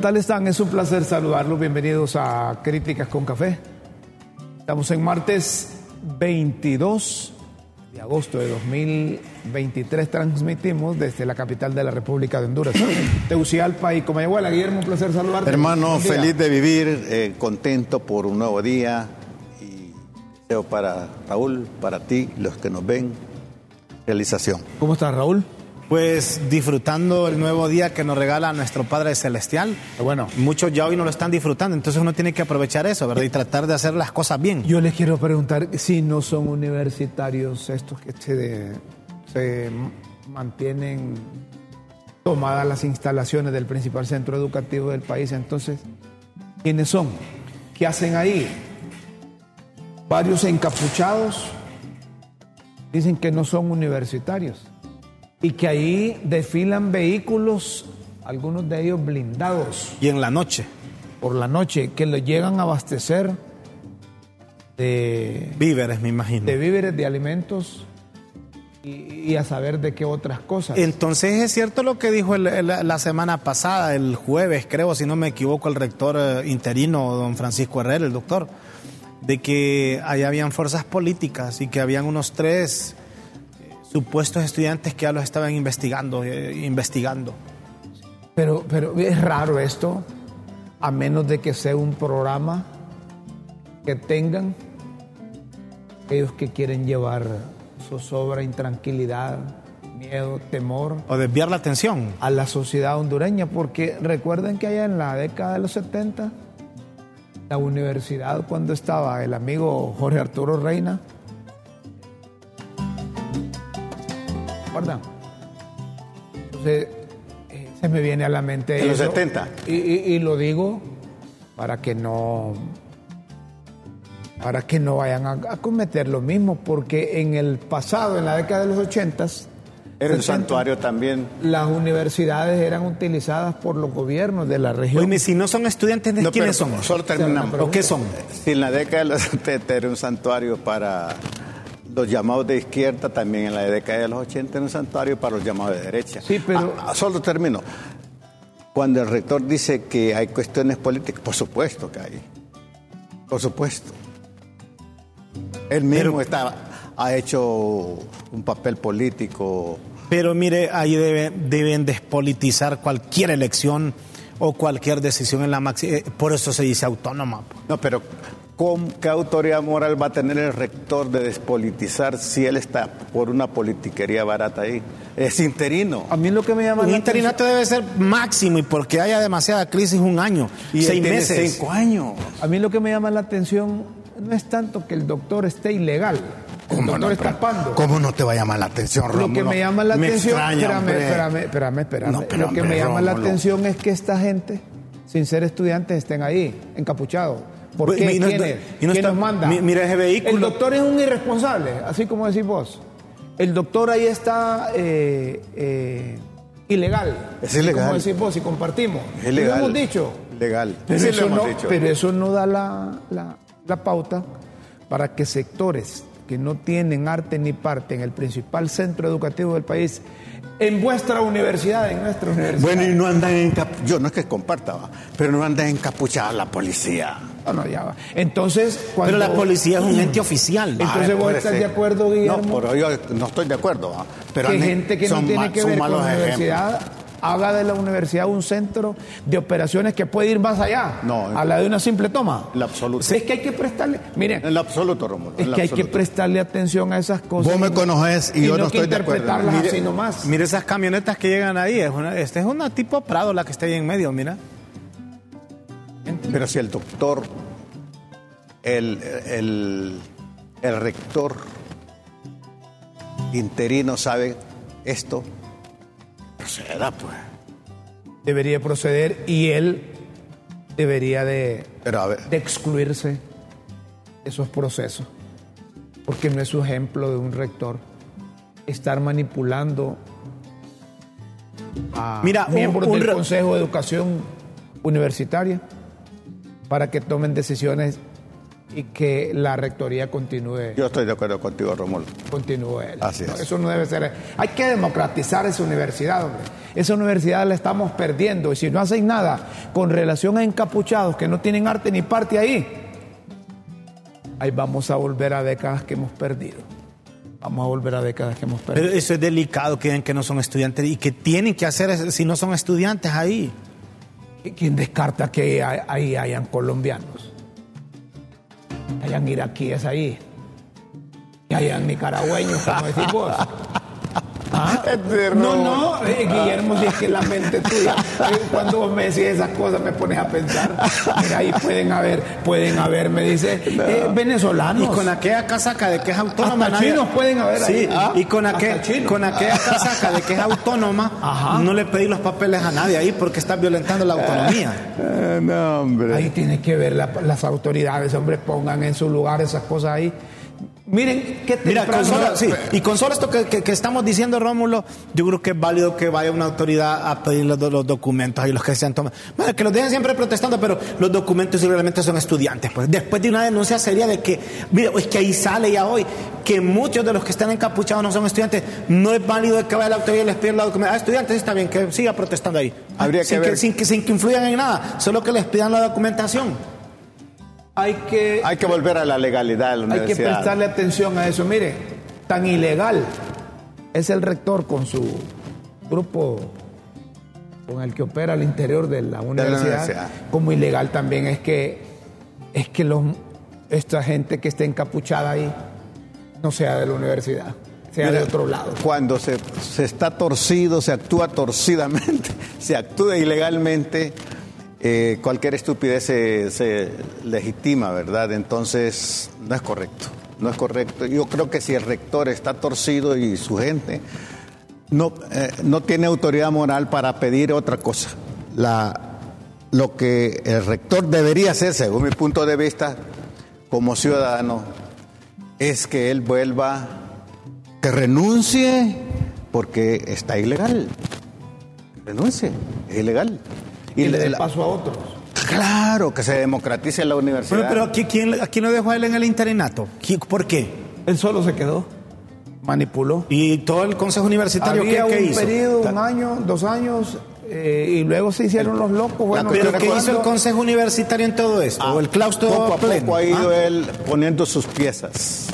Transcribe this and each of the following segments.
Tal están? Es un placer saludarlos. Bienvenidos a Críticas con Café. Estamos en martes 22 de agosto de 2023. Transmitimos desde la capital de la República de Honduras, Tegucigalpa y Comayagüela. Guillermo, un placer saludarte. Hermano, feliz de vivir, eh, contento por un nuevo día y deseo para Raúl, para ti, los que nos ven, realización. ¿Cómo estás, Raúl? Pues disfrutando el nuevo día que nos regala nuestro Padre Celestial. Bueno. Muchos ya hoy no lo están disfrutando, entonces uno tiene que aprovechar eso, ¿verdad? Y tratar de hacer las cosas bien. Yo les quiero preguntar si no son universitarios estos que se, se mantienen tomadas las instalaciones del principal centro educativo del país. Entonces, ¿quiénes son? ¿Qué hacen ahí? Varios encapuchados dicen que no son universitarios y que ahí desfilan vehículos, algunos de ellos blindados Y en la noche, por la noche, que los llegan a abastecer de, víveres, me imagino. de víveres, de alimentos y, y a saber de qué otras cosas. Entonces es cierto lo que dijo el- el- la semana pasada, el jueves, creo, si no me equivoco, el rector eh, interino, don Francisco Herrera, el doctor, de que allá habían fuerzas políticas y que habían unos tres supuestos estudiantes que ya los estaban investigando, eh, investigando. Pero, pero es raro esto, a menos de que sea un programa que tengan aquellos que quieren llevar zozobra, intranquilidad, miedo, temor O desviar la atención. a la sociedad hondureña, porque recuerden que allá en la década de los 70, la universidad cuando estaba el amigo Jorge Arturo Reina, ¿recuerdan? Entonces, eh, se me viene a la mente En los eso. 70. Y, y- y lo digo para que no para que no vayan a, a cometer lo mismo, porque en el pasado, en la década de los 80, Era un santuario también. las universidades eran utilizadas por los gobiernos de la región. Oye, si no son estudiantes, ¿de No, quiénes son? Solo terminamos. ¿O qué son? Si en la década de los 70 era un santuario para los llamados de izquierda, también en la década de los 80 era un santuario para los llamados de derecha. Sí, pero- Ah, ah, solo termino. Cuando el rector dice que hay cuestiones políticas, por supuesto que hay. Por supuesto. Él mismo está, ha hecho un papel político. Pero mire, ahí debe- deben despolitizar cualquier elección o cualquier decisión en la máxima. por eso se dice autónoma. No, pero ¿con ¿qué autoridad moral va a tener el rector de despolitizar si él está por una politiquería barata ahí? Es interino. A mí lo que me llama Un la interinato debe ser máximo y porque haya demasiada crisis, un año, Y seis tiene meses. cinco años. A mí lo que me llama la atención no es tanto que el doctor esté ilegal. El ¿Cómo doctor no, pero- tapando. ¿Cómo no te va a llamar la atención, Lo Rómulo? que me llama la Me atención, extraña, espérame, espérame, espérame, espérame. No, pero, lo que hombre, me llama la atención es que esta gente, sin ser estudiantes, estén ahí, encapuchados. ¿Por qué? y no- ¿Quién, y es? no ¿Quién está- nos manda? mi- mira ese vehículo. El doctor es un irresponsable, así como decís vos. El doctor ahí está eh, eh, ilegal. Es así ilegal. Como decís vos, y compartimos. Es ilegal. Lo hemos dicho. Legal. Pero, eso, hemos no, dicho. pero eso no da la, la- la pauta para que sectores que no tienen arte ni parte en el principal centro educativo del país, en vuestra universidad, en nuestra universidad. Bueno, y no andan encapuchados. Yo no es que comparta, pero no andan encapuchados la policía. No, no, ya va. Entonces, cuando... Pero la policía es un ente oficial. Entonces, Ah, ¿vos estás ser. de acuerdo, Guillermo? No, pero yo no estoy de acuerdo. va, Pero que gente que no tiene que ver con la malos ejemplos. universidad haga de la universidad un centro de operaciones que puede ir más allá No, a la de una simple toma. En lo absoluto. Es que hay que prestarle, miren, En lo absoluto, Rómulo. es que hay que prestarle atención a esas cosas. Vos me conoces y yo no estoy de acuerdo. Mire- así nomás. Mire esas camionetas que llegan ahí. Es una, esta es una tipo Prado la que está ahí en medio, mira. Pero si el doctor, el, el, el rector interino sabe esto, proceda pues. Debería proceder y él debería de, Pero a ver, de excluirse de esos procesos, porque no es su ejemplo de un rector estar manipulando a Mira, un- miembros un del re- Consejo de Educación Universitaria para que tomen decisiones y que la rectoría continúe, yo estoy de acuerdo contigo, Romulo. continúe él. Así es. Eso no debe ser. Hay que democratizar esa universidad, hombre. Esa universidad la estamos perdiendo y si no hacen nada con relación a encapuchados que no tienen arte ni parte ahí, ahí vamos a volver a décadas que hemos perdido. Vamos a volver a décadas que hemos perdido. Pero eso es delicado que digan que no son estudiantes y que tienen que hacer si no son estudiantes ahí. ¿Quién descarta que ahí hayan colombianos? Hayan iraquíes ahí. Que hayan nicaragüeños, como decís vos. ¿Ah? No, no, eh, Guillermo, si es que la mente tuya, eh, cuando vos me decís esas cosas me pones a pensar. Mira, ahí pueden haber, pueden haber, me dice, eh, venezolanos. Y con aquella casaca de que es autónoma. Hasta nadie- chinos pueden haber Sí, ahí, ¿ah? y con, aquel, con aquella casaca de que es autónoma, Ajá. no le pedí los papeles a nadie ahí porque está violentando la autonomía. Eh, no, hombre. Ahí tiene que ver la- las autoridades, hombre, pongan en su lugar esas cosas ahí. Miren qué Mira, con temprano- solo, sí, y con solo esto que, que- que estamos diciendo, Rómulo, yo creo que es válido que vaya una autoridad a pedir los, los documentos y los que sean tomados. Bueno, que los dejen siempre protestando, pero los documentos realmente son estudiantes. Pues después de una denuncia seria de que, mira, es que ahí sale ya hoy que muchos de los que están encapuchados no son estudiantes, no es válido que vaya la autoridad y les pida la documentación. Ah, estudiantes, está bien, que siga protestando ahí. Habría que sin, ver- sin, que, sin que influyan en nada, solo que les pidan la documentación. Hay que Hay que volver a la legalidad de la Hay que universidad. prestarle atención a eso. Mire, tan ilegal es el rector con su grupo con el que opera al interior de la universidad, universidad. como ilegal también es que es que los, esta gente que esté encapuchada ahí no sea de la universidad, sea de otro lado. Cuando se, se está torcido, se actúa torcidamente, se actúa ilegalmente, eh, cualquier estupidez se, legitima, ¿verdad? Entonces, no es correcto, no es correcto. Yo creo que si el rector está torcido y su gente no, eh, no tiene autoridad moral para pedir otra cosa. Lo que el rector debería hacer, según mi punto de vista, como ciudadano, es que él vuelva, que renuncie, porque está ilegal. Renuncie, es ilegal. Y le dé paso a otros. Claro, que se democratice la universidad. Pero, pero ¿qui- ¿quién, ¿a quién lo dejó a él en el interinato? ¿Qui- ¿Por qué? Él solo se quedó, manipuló. ¿Y todo el consejo universitario Había qué, qué hizo? periodo, un año, dos años, eh, y luego se hicieron los locos. Bueno, ¿Pero ¿desde qué hizo el consejo universitario en todo esto? ¿O el claustro Ah, Poco a pleno? poco ha ido ¿Ah? él poniendo sus piezas.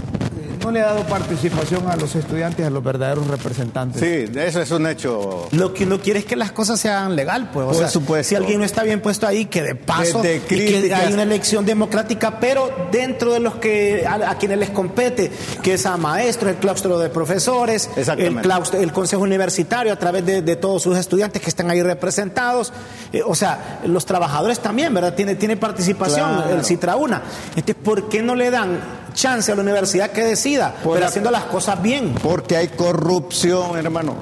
No le ha dado participación a los estudiantes, a los verdaderos representantes. Sí, eso es un hecho. Lo que uno quiere es que las cosas se hagan legal, pues. O Por sea, supuesto. si alguien no está bien puesto ahí, que de paso y que hay una elección democrática, pero dentro de los que a, a quienes les compete, que es a maestros, el claustro de profesores, el claustro, el consejo universitario a través de, de todos sus estudiantes que están ahí representados, Eh, o sea, los trabajadores también, ¿verdad? Tiene, tiene participación Claro. el Citrauna. Entonces, ¿por qué no le dan chance a la universidad que decida, Por pero la- haciendo las cosas bien? Porque hay corrupción, hermano.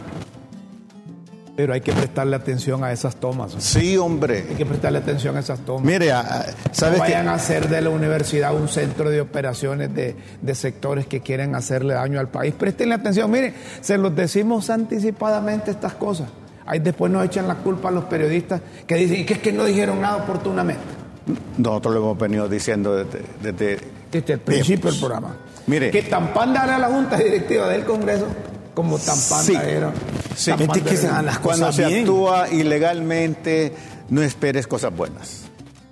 Pero hay que prestarle atención a esas tomas. Sí, Hay hombre. que prestarle atención a esas tomas. Mire, No ¿sabes qué? vayan a hacer de la universidad un centro de operaciones de, de sectores que quieren hacerle daño al país. Prestenle atención. Miren, se los decimos anticipadamente estas cosas. Ahí después nos echan la culpa a los periodistas que dicen, y que es que no dijeron nada oportunamente. Nosotros lo hemos venido diciendo desde... desde Desde el principio del programa. Mire. Que tan panda era la Junta Directiva del Congreso como tan panda Sí. era. Sí. tan Gente panda que se era. las Cuando cosas se bien. actúa ilegalmente, no esperes cosas buenas.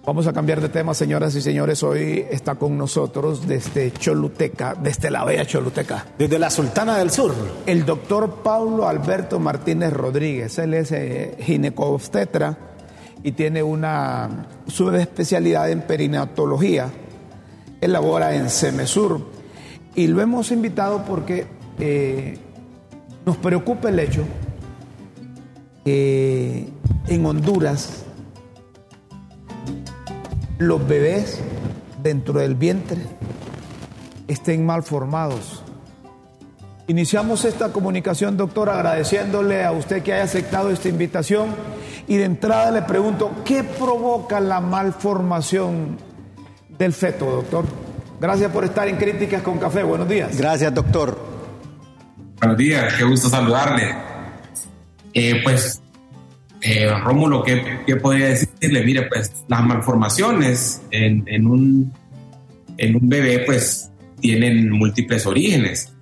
Vamos a cambiar de tema, señoras y señores. Hoy está con nosotros desde Choluteca, desde la bella Choluteca, Desde la Sultana del Sur. el doctor Paulo Alberto Martínez Rodríguez. Él es eh, ginecobstetra y tiene una subespecialidad en perinatología. Él labora en Semesur y lo hemos invitado porque eh, nos preocupa el hecho que en Honduras los bebés dentro del vientre estén mal formados Iniciamos esta comunicación, doctor, agradeciéndole a usted que haya aceptado esta invitación y de entrada le pregunto, ¿qué provoca la malformación del feto, doctor? Gracias por estar en Críticas con Café. Buenos días. Gracias, doctor. Buenos días, qué gusto saludarle. Eh, pues, eh, Rómulo, ¿qué, podría decirle? Mire, pues las malformaciones en, en, un, en un bebé, pues tienen múltiples orígenes.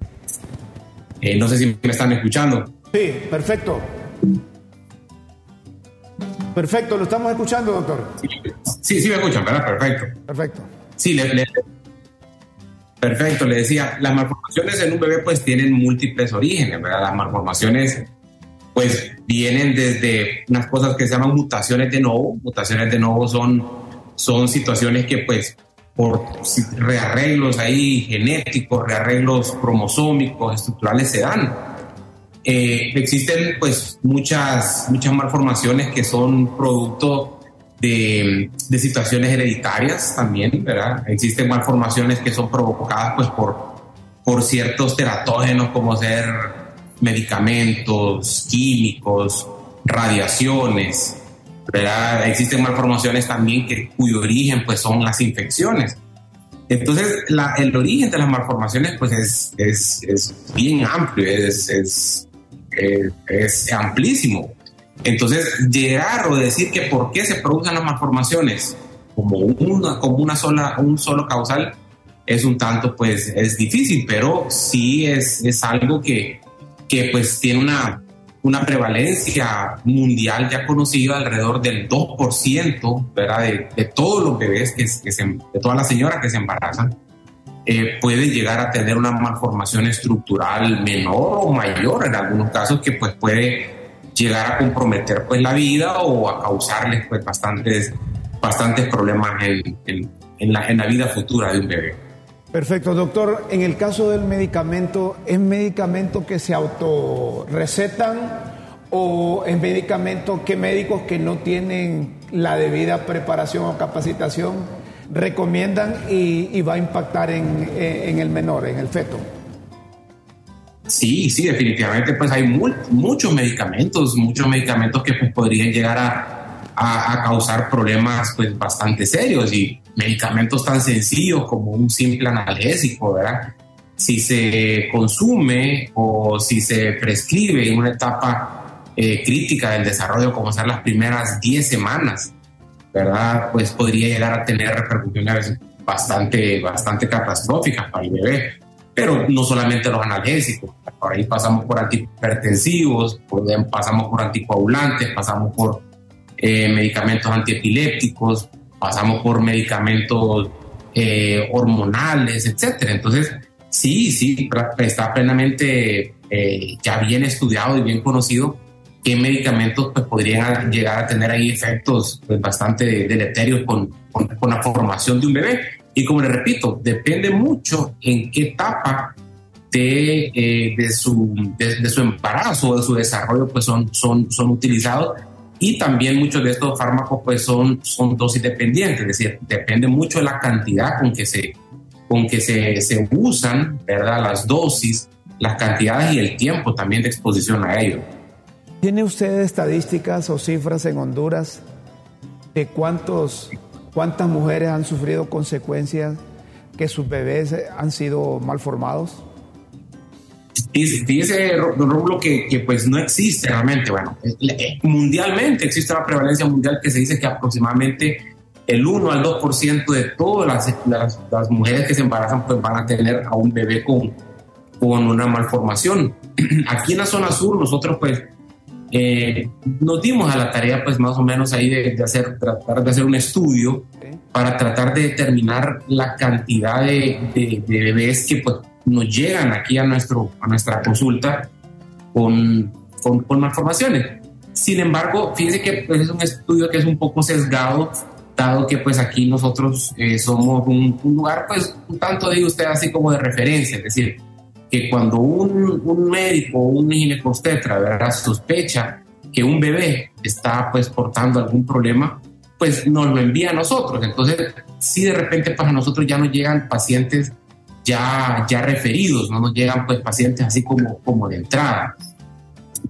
Eh, no sé si me están escuchando. Sí, perfecto. Perfecto, lo estamos escuchando, doctor. Sí, sí, me escuchan, ¿verdad? Perfecto. Perfecto. Sí, le, perfecto, le decía, las malformaciones en un bebé pues tienen múltiples orígenes, ¿verdad? Las malformaciones pues vienen desde unas cosas que se llaman mutaciones de nuevo. Mutaciones de nuevo son, son situaciones que pues por rearreglos ahí genéticos, rearreglos cromosómicos, estructurales se dan. Eh, existen pues muchas, muchas malformaciones que son producto de, de, situaciones hereditarias también, ¿verdad? Existen malformaciones que son provocadas pues por, por ciertos teratógenos como ser medicamentos, químicos, radiaciones, ¿verdad? Existen malformaciones también que, cuyo origen pues son las infecciones. Entonces, la, el origen de las malformaciones pues es, es, es bien amplio, es, es, es, amplísimo. Entonces, llegar o decir que por qué se producen las malformaciones como una, como una sola, un solo causal es un tanto, pues, es difícil, pero sí es, es algo que, que pues tiene una, una prevalencia mundial ya conocida alrededor del 2%, ¿verdad? De, de todos los bebés, que, que se, de todas las señoras que se embarazan, eh, pueden llegar a tener una malformación estructural menor o mayor en algunos casos que pues puede llegar a comprometer pues la vida o a causarles pues bastantes, bastantes problemas en, en, la, en la vida futura de un bebé. Perfecto, doctor. En el caso del medicamento, ¿es medicamento que se autorrecetan o es medicamento que médicos que no tienen la debida preparación o capacitación recomiendan y, va a impactar en, el menor, en el feto? Sí, sí, definitivamente, pues hay muchos medicamentos, muchos medicamentos que pues, podrían llegar a, a, causar problemas pues bastante serios y medicamentos tan sencillos como un simple analgésico, ¿verdad? Si se consume o si se prescribe en una etapa eh, crítica del desarrollo, como ser las primeras 10 semanas, ¿verdad? Pues podría llegar a tener repercusiones bastante, bastante catastróficas para el bebé. Pero no solamente los analgésicos, por ahí pasamos por antihipertensivos, pasamos por anticoagulantes, pasamos por eh, medicamentos antiepilépticos, pasamos por medicamentos eh, hormonales, etcétera. Entonces, sí, sí, está plenamente eh, ya bien estudiado y bien conocido qué medicamentos pues, podrían llegar a tener ahí efectos pues, bastante deleterios con, con, la formación de un bebé. Y como le repito, depende mucho en qué etapa de, de, su, de, su embarazo o de su desarrollo pues son, son, son utilizados y también muchos de estos fármacos pues son, son dosis dependientes, es decir, depende mucho de la cantidad con que se, con que se, se usan, ¿verdad? Las dosis, las cantidades y el tiempo también de exposición a ellos. ¿Tiene usted estadísticas o cifras en Honduras de cuántos, cuántas mujeres han sufrido consecuencias que sus bebés han sido malformados? Fíjese, don Rómulo, que, que, pues no existe realmente. Bueno, eh, eh, mundialmente existe una prevalencia mundial que se dice que aproximadamente el 1 al 2% de todas las, las, mujeres que se embarazan pues van a tener a un bebé con, con una malformación. Aquí en la zona sur nosotros pues eh, nos dimos a la tarea pues más o menos ahí de, de, hacer, tratar de hacer un estudio para tratar de determinar la cantidad de, de, de bebés que pues nos llegan aquí a, nuestro, a nuestra consulta con, con, malformaciones. Sin embargo, fíjense que pues, es un estudio que es un poco sesgado, dado que pues aquí nosotros eh, somos un, lugar, pues un tanto digo usted así como de referencia, es decir, que cuando un, un médico o un ginecobstetra ¿verdad? sospecha que un bebé está pues portando algún problema, pues nos lo envía a nosotros. Entonces, si de repente para pues, nosotros ya nos llegan pacientes ya, ya referidos, no nos llegan pues pacientes así como, como de entrada.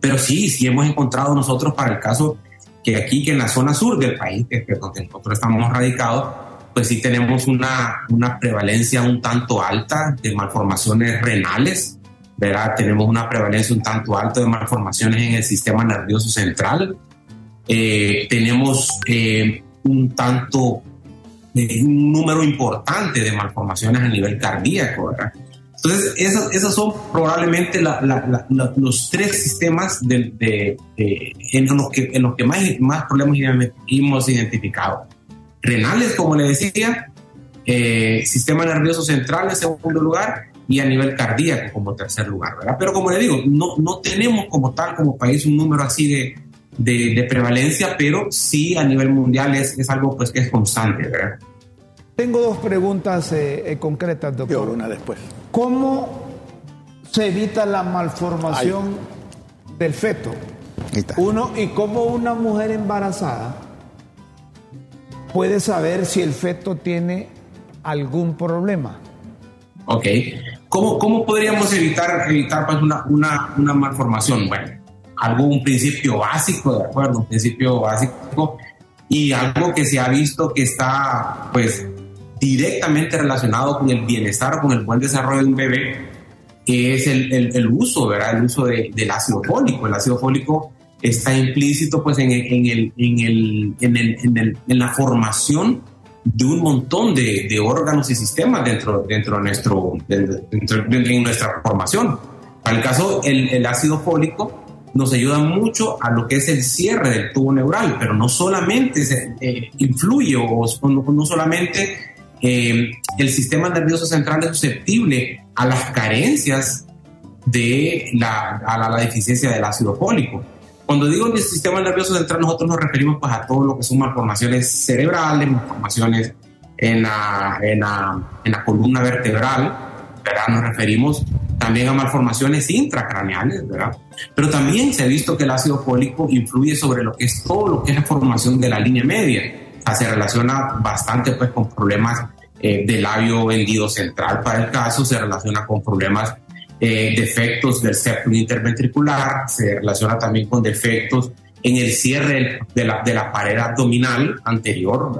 Pero sí, sí hemos encontrado nosotros para el caso que aquí, que en la zona sur del país, que es donde nosotros estamos radicados, pues sí tenemos una, una prevalencia un tanto alta de malformaciones renales, ¿verdad? Tenemos una prevalencia un tanto alta de malformaciones en el sistema nervioso central. Eh, tenemos eh, un tanto, eh, un número importante de malformaciones a nivel cardíaco, ¿verdad? Entonces, esos, son probablemente los tres sistemas de, en, los que, en los que más, más problemas hemos identificado. Renales, como le decía, eh, sistema nervioso central en segundo lugar y a nivel cardíaco como tercer lugar, ¿verdad? Pero como le digo, no, no tenemos como tal, como país, un número así de, de, prevalencia, pero sí a nivel mundial es, es algo pues que es constante, ¿verdad? Tengo dos preguntas eh, eh, concretas, doctor. una después. ¿Cómo se evita la malformación del feto? Uno, y cómo una mujer embarazada puede saber si el feto tiene algún problema. Ok. ¿Cómo, cómo podríamos evitar, evitar pues, una, una, malformación? Bueno, algún principio básico, ¿de acuerdo? Un principio básico y algo que se ha visto que está, pues, directamente relacionado con el bienestar con el buen desarrollo de un bebé, que es el, el, uso, ¿verdad? El uso de, del ácido fólico. El ácido fólico está implícito pues en, en, el, en, el, en, el, en, la formación de un montón de, de, órganos y sistemas dentro, dentro, de, nuestro, dentro, de nuestra formación. Para el caso, el, el ácido fólico nos ayuda mucho a lo que es el cierre del tubo neural, pero no solamente se, eh, influye o no, no solamente eh, el sistema nervioso central es susceptible a las carencias de la, a la, deficiencia del ácido fólico. Cuando digo el sistema nervioso central, nosotros nos referimos pues, a todo lo que son malformaciones cerebrales, malformaciones en la, en la, en la columna vertebral, ¿verdad? Nos referimos también a malformaciones intracraneales, ¿verdad? Pero también se ha visto que el ácido fólico influye sobre lo que es todo lo que es la formación de la línea media se relaciona bastante pues con problemas eh, del labio vendido central para el caso, se relaciona con problemas eh, defectos del septum interventricular, se relaciona también con defectos en el cierre de la, de la pared abdominal anterior,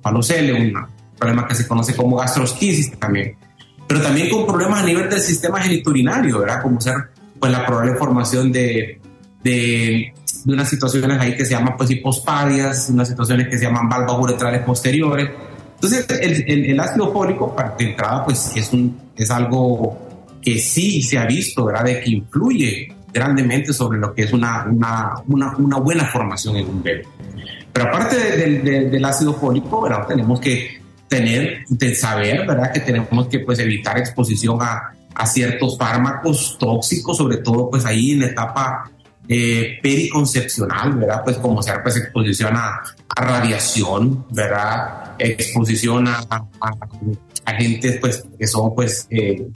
palocele, un problema que se conoce como gastrosquisis también, pero también con problemas a nivel del sistema geniturinario, ¿verdad? Como ser pues la probable formación de, de de unas situaciones ahí que se llaman pues hipospadias, unas situaciones que se llaman valvas uretrales posteriores. Entonces, el, el, ácido fólico, de entrada, pues es, un, es algo que sí se ha visto, ¿verdad? De que influye grandemente sobre lo que es una, una, una, una buena formación en un bebé. Pero aparte del ácido fólico, ¿verdad? Tenemos que tener, de saber, ¿verdad? Que tenemos que pues evitar exposición a, a ciertos fármacos tóxicos, sobre todo pues ahí en la etapa eh, periconcepcional, ¿verdad? Pues como sea, pues exposición a, radiación, ¿verdad? Exposición a, agentes, pues, que son, pues, eh,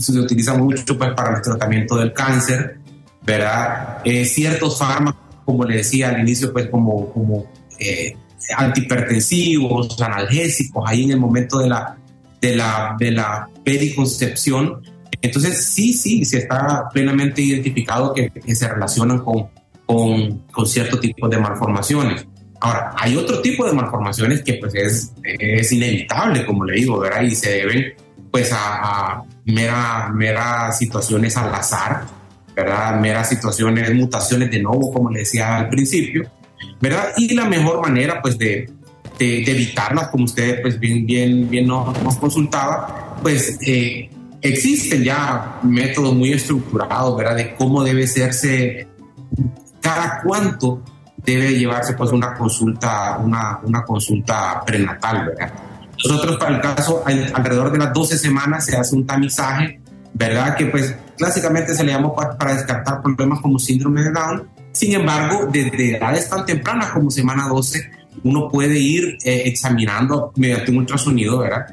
se utiliza mucho, pues, para el tratamiento del cáncer, ¿verdad? Eh, ciertos fármacos, como le decía al inicio, pues, como, como eh, antihipertensivos, analgésicos, ahí en el momento de la, de la, de la periconcepción, entonces, sí, sí, se está plenamente identificado que, se relacionan con, con, con, cierto tipo de malformaciones. Ahora, hay otro tipo de malformaciones que pues es, es inevitable, como le digo, ¿verdad? Y se deben pues a, mera, mera situaciones al azar, ¿verdad? Meras situaciones, mutaciones de nuevo, como le decía al principio, ¿verdad? Y la mejor manera pues de, de, evitarlas, como usted pues bien, bien, bien nos, nos consultaba, pues eh, existen ya métodos muy estructurados, ¿verdad? De cómo debe hacerse, cada cuánto debe llevarse pues una consulta, una, una consulta prenatal, ¿verdad? Nosotros para el caso, alrededor de las 12 semanas se hace un tamizaje, ¿verdad? Que pues clásicamente se le llama para, descartar problemas como síndrome de Down. Sin embargo, desde edades tan tempranas como semana 12, uno puede ir eh, examinando mediante un ultrasonido, ¿verdad?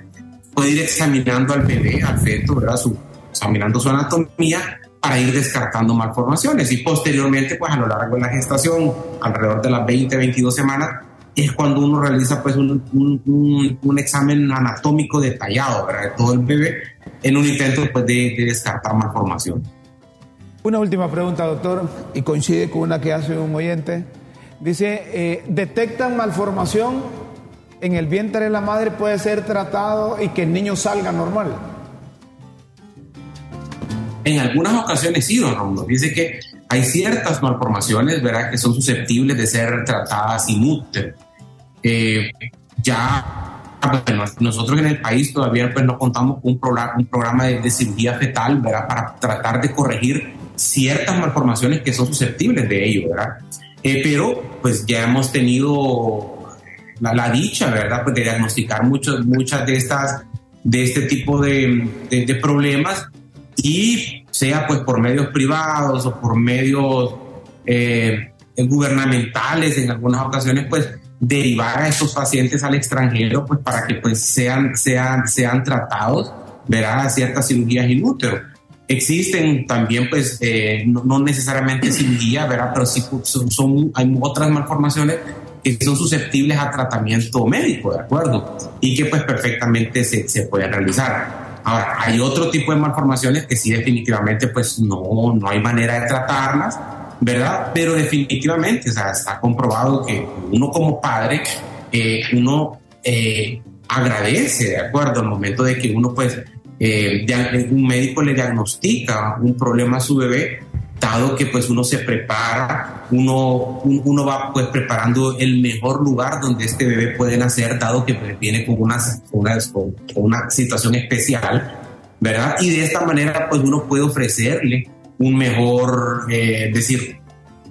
puede ir examinando al bebé, al feto, ¿verdad? Su, examinando su anatomía para ir descartando malformaciones y posteriormente, pues a lo largo de la gestación, alrededor de las 20, 22 semanas, es cuando uno realiza pues un, un, examen anatómico detallado de todo el bebé en un intento pues, de, descartar malformación. Una última pregunta, doctor, y coincide con una que hace un oyente. Dice, eh, ¿detectan malformación en el vientre de la madre puede ser tratado y que el niño salga normal? En algunas ocasiones sí, don Romulo. Dice que hay ciertas malformaciones, ¿verdad?, que son susceptibles de ser tratadas sin útero. Eh, ya nosotros en el país todavía pues, no contamos con un programa, un programa de, cirugía fetal, ¿verdad?, para tratar de corregir ciertas malformaciones que son susceptibles de ello, ¿verdad? Eh, pero pues ya hemos tenido la, dicha, ¿verdad? Pues de diagnosticar muchos, muchas de estas, de este tipo de, de, problemas y sea pues por medios privados o por medios eh, gubernamentales en algunas ocasiones pues derivar a estos pacientes al extranjero pues para que pues sean, sean, sean tratados, verá ciertas cirugías in útero. Existen también pues eh, no, necesariamente cirugía, ¿verdad? Pero sí son, son, hay otras malformaciones que son susceptibles a tratamiento médico, ¿de acuerdo? Y que pues perfectamente se, se puede realizar. Ahora, hay otro tipo de malformaciones que sí definitivamente pues no, no hay manera de tratarlas, ¿verdad? Pero definitivamente, o sea, está comprobado que uno como padre, eh, uno eh, agradece, ¿de acuerdo? Al momento de que uno pues, eh, un médico le diagnostica un problema a su bebé, dado que pues uno se prepara, uno, uno va pues preparando el mejor lugar donde este bebé puede nacer, dado que pues, viene con una, una, con una situación especial, ¿verdad? Y de esta manera pues uno puede ofrecerle un mejor, eh, decir,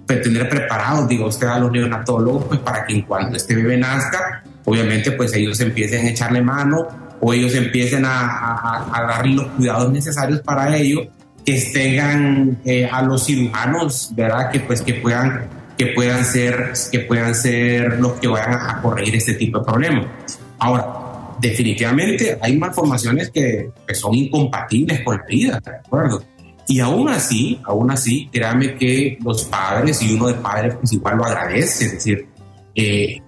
pues, tener preparados, digo usted, a los neonatólogos, pues para que en cuanto este bebé nazca, obviamente pues ellos empiecen a echarle mano o ellos empiecen a, a, a darle los cuidados necesarios para ello que tengan eh, a los cirujanos, ¿verdad? Que pues que puedan que puedan ser que puedan ser los que vayan a corregir este tipo de problemas. Ahora, definitivamente hay malformaciones que, que son incompatibles con la vida, ¿de acuerdo? Y aún así, aún así, créame que los padres y uno de padres principal lo agradece, es decir, eh,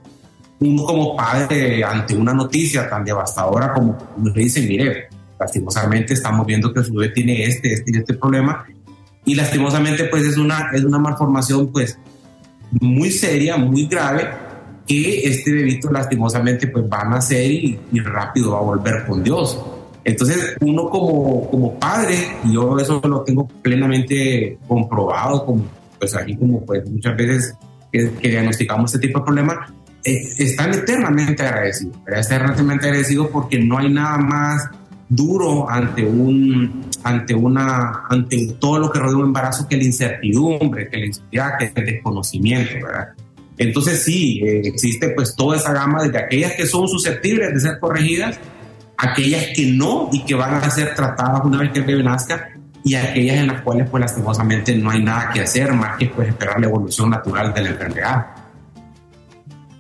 uno como padre ante una noticia tan devastadora como nos dice, mire, lastimosamente estamos viendo que su bebé tiene este, este y este problema y lastimosamente pues es una, es una malformación pues muy seria, muy grave que este bebito lastimosamente pues va a nacer y, rápido va a volver con Dios. Entonces uno como, como padre, y yo eso lo tengo plenamente comprobado, como, pues aquí como pues muchas veces que, diagnosticamos este tipo de problemas, eh, están eternamente agradecidos, eternamente agradecidos porque no hay nada más duro ante un ante una ante todo lo que rodea un embarazo que la incertidumbre, que la inseguridad, que el desconocimiento, ¿verdad? Entonces sí, eh, existe pues toda esa gama de aquellas que son susceptibles de ser corregidas, aquellas que no y que van a ser tratadas una vez que el bebé nazca y aquellas en las cuales pues lastimosamente no hay nada que hacer más que pues esperar la evolución natural de la enfermedad.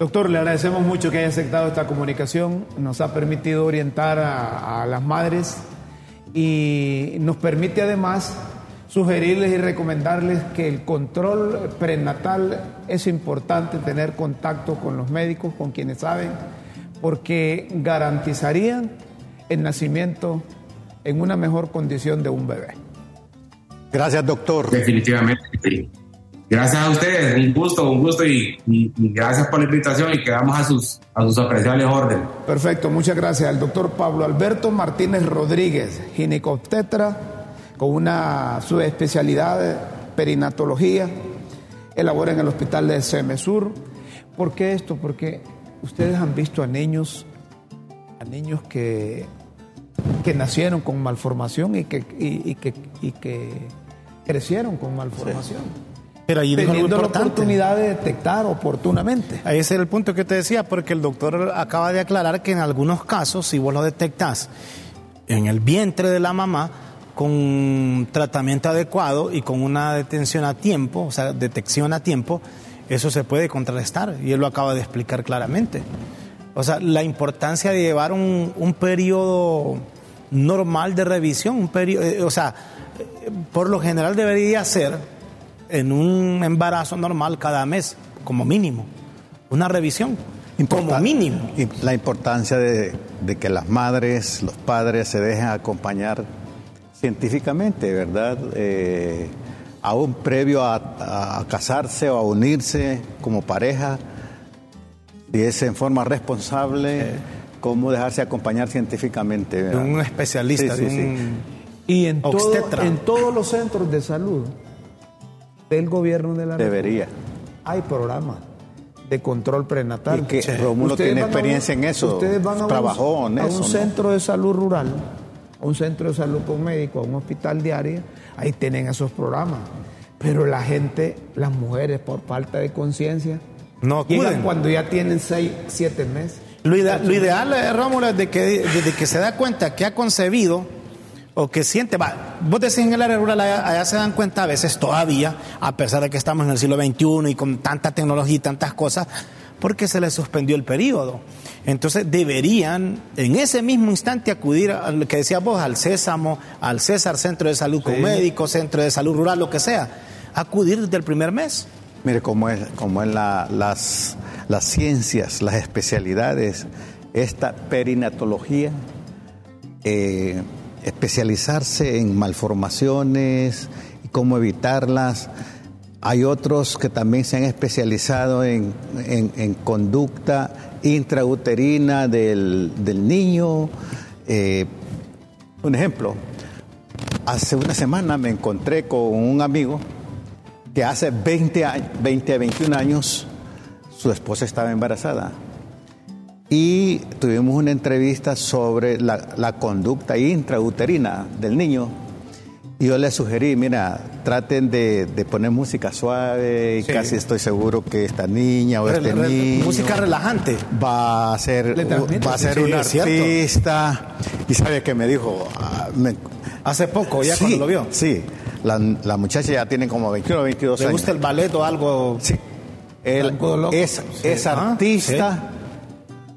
Doctor, le agradecemos mucho que haya aceptado esta comunicación, nos ha permitido orientar a, las madres y nos permite además sugerirles y recomendarles que el control prenatal es importante tener contacto con los médicos, con quienes saben, porque garantizarían el nacimiento en una mejor condición de un bebé. Gracias, doctor. Definitivamente. Gracias a ustedes, un gusto, un gusto y, gracias por la invitación y quedamos a sus, a sus apreciables órdenes. Perfecto, muchas gracias. al doctor Pablo Alberto Martínez Rodríguez, ginecobstetra, con una subespecialidad de perinatología, elabora en el hospital de Semesur. ¿Por qué esto? Porque ustedes han visto a niños, a niños que, que nacieron con malformación y que, y, que, y que crecieron con malformación. Pero ahí teniendo la oportunidad de detectar oportunamente. Ese es el punto que te decía, porque el doctor acaba de aclarar que en algunos casos, si vos lo detectas en el vientre de la mamá, con tratamiento adecuado y con una detención a tiempo, o sea, detección a tiempo, eso se puede contrarrestar y él lo acaba de explicar claramente. O sea, la importancia de llevar un, un periodo normal de revisión, un periodo, eh, o sea, por lo general debería ser en un embarazo normal cada mes, como mínimo, una revisión. como mínimo. Y la importancia de, de que las madres, los padres se dejen acompañar científicamente, ¿verdad? Eh, aún previo a, a casarse o a unirse como pareja, si es en forma responsable, cómo dejarse acompañar científicamente. Un especialista, Sí, de sí, Y en, todo- Obstetra. en todos los centros de salud del gobierno de la Debería. República hay programas de control prenatal. Y que Rómulo Ustedes tiene a un- experiencia en eso, Ustedes van a un- trabajó en a eso, un ¿no? centro de salud rural, a un centro de salud con médico, a un hospital diario, ahí tienen esos programas. Pero la gente, las mujeres, por falta de conciencia, No llegan cuando ya tienen seis, siete meses. Lo, ide- lo ideal, Rómulo, es de que desde que se da cuenta que ha concebido o que siente, va, vos decís en el área rural, allá, allá se dan cuenta a veces todavía, a pesar de que estamos en el siglo XXI y con tanta tecnología y tantas cosas, porque se les suspendió el periodo. Entonces deberían en ese mismo instante acudir a lo que decías vos, al Sésamo, al César, Centro de Salud con médicos, Centro de Salud Rural, lo que sea, acudir desde el primer mes. Mire cómo es, cómo es la- las, las ciencias, las especialidades, esta perinatología, eh, especializarse en malformaciones y cómo evitarlas. Hay otros que también se han especializado en, en- conducta intrauterina del, del niño. Eh, un ejemplo, hace una semana me encontré con un amigo que hace 20, años, 20 a 21 años su esposa estaba embarazada. Y tuvimos una entrevista sobre la, la conducta intrauterina del niño. Y yo le sugerí, mira, traten de, de poner música suave y Sí. casi estoy seguro que esta niña o Re- este re- niño música relajante. va a ser, Le va a ser sí, un artista. Y sabe que me dijo, Ah, me- Hace poco, ya Sí, cuando lo vio. Sí, la, la muchacha ya tiene como 21 o 22 ¿Le años. gusta el ballet o algo? Sí. Él Blanco loco. es, es Ah, artista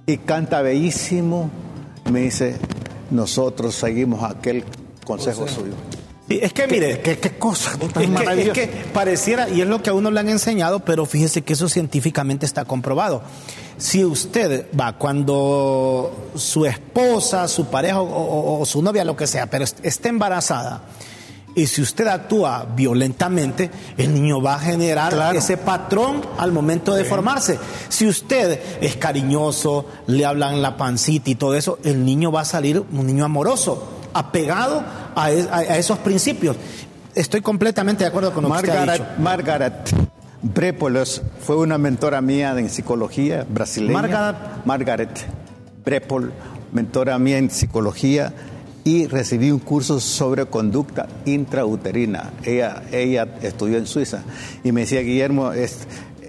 y canta bellísimo. Me dice, nosotros seguimos aquel consejo suyo. Sí, es que mire, ¿Qué, qué cosa tan es que, es que pareciera, y es lo que a uno le han enseñado, pero fíjese que eso científicamente está comprobado. Si usted va cuando su esposa, su pareja o, o- o su novia, lo que sea, pero est- está embarazada, y si usted actúa violentamente, el niño va a generar Claro. ese patrón al momento de formarse. Si usted es cariñoso, le hablan la pancita y todo eso, el niño va a salir un niño amoroso, apegado a, e- a- a esos principios. Estoy completamente de acuerdo con lo que usted ha dicho. Margaret, Margaret Brepolos fue una mentora mía en psicología brasileña. Margaret. Margaret Brepol, mentora mía en psicología y recibí un curso sobre conducta intrauterina. Ella, ella estudió en Suiza y me decía, Guillermo, es-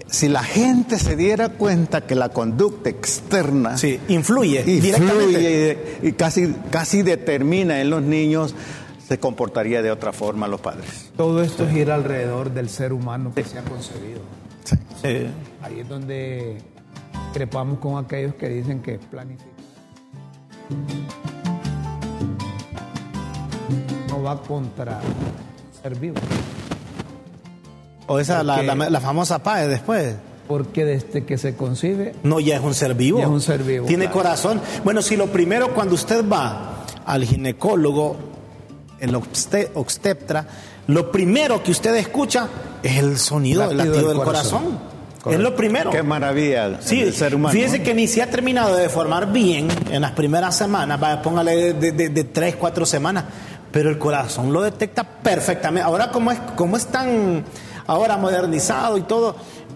si la gente se diera cuenta que la conducta externa Sí, influye y directamente. fluye y, y casi, casi determina en los niños, se comportaría de otra forma los padres. Todo esto gira alrededor del ser humano que se ha concebido. Sí. Ahí es donde crepamos con aquellos que dicen que planificar no va contra ser vivo. O esa, la, Porque- la- la famosa PAE después. Porque desde que se concibe, No, ya es un ser vivo. Ya es un ser vivo, Tiene claro. corazón. Bueno, si lo primero cuando usted va al ginecólogo, el obste- obstetra, lo primero que usted escucha es el sonido, el Latido latido del del corazón. corazón. Es lo primero. Qué maravilla Sí, el ser humano. fíjese que ni se ha terminado de formar bien en las primeras semanas, vaya, póngale de, de, de tres, cuatro semanas, pero el corazón lo detecta perfectamente. Ahora como es, como es tan ahora modernizado y todo,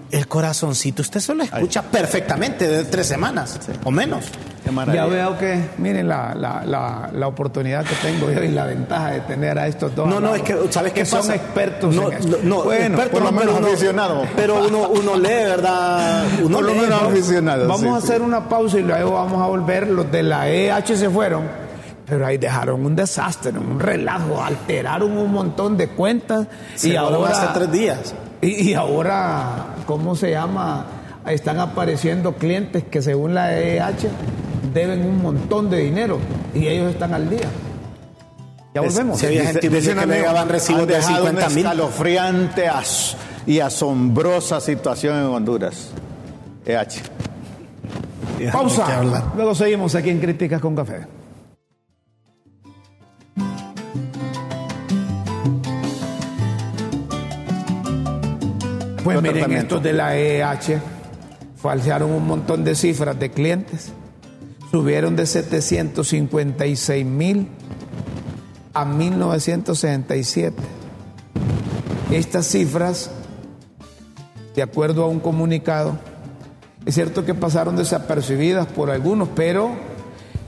el corazoncito usted se lo escucha perfectamente de tres semanas o menos. Qué maravilla. ya veo que, miren la, la, la, la oportunidad que tengo yo y la ventaja de tener a estos dos. No, no, es que, ¿sabes qué que son pasa? expertos no, en esto. no, no, Bueno, expertos por lo no, menos pero uno- aficionado. Pero uno, uno lee, ¿verdad? Uno Por lo lee, menos ¿no? aficionado. Vamos sí, a sí. hacer una pausa y luego vamos a volver. Los de la EH se fueron, pero ahí dejaron un desastre, un relajo, alteraron un montón de cuentas Se y ahora hace tres días. Y, y ahora, ¿cómo se llama? Están apareciendo clientes que según la EH deben un montón de dinero y ellos están al día. Ya volvemos. sí, había gente Dice que negaban recibos de dejado 50 una mil. escalofriante as- y asombrosa situación en Honduras. EH. Pausa. Luego seguimos aquí en Críticas con Café. Pues miren, tratamiento. estos de la EH falsearon un montón de cifras de clientes. Subieron de 756 mil a 1967. Estas cifras, de acuerdo a un comunicado, es cierto que pasaron desapercibidas por algunos, pero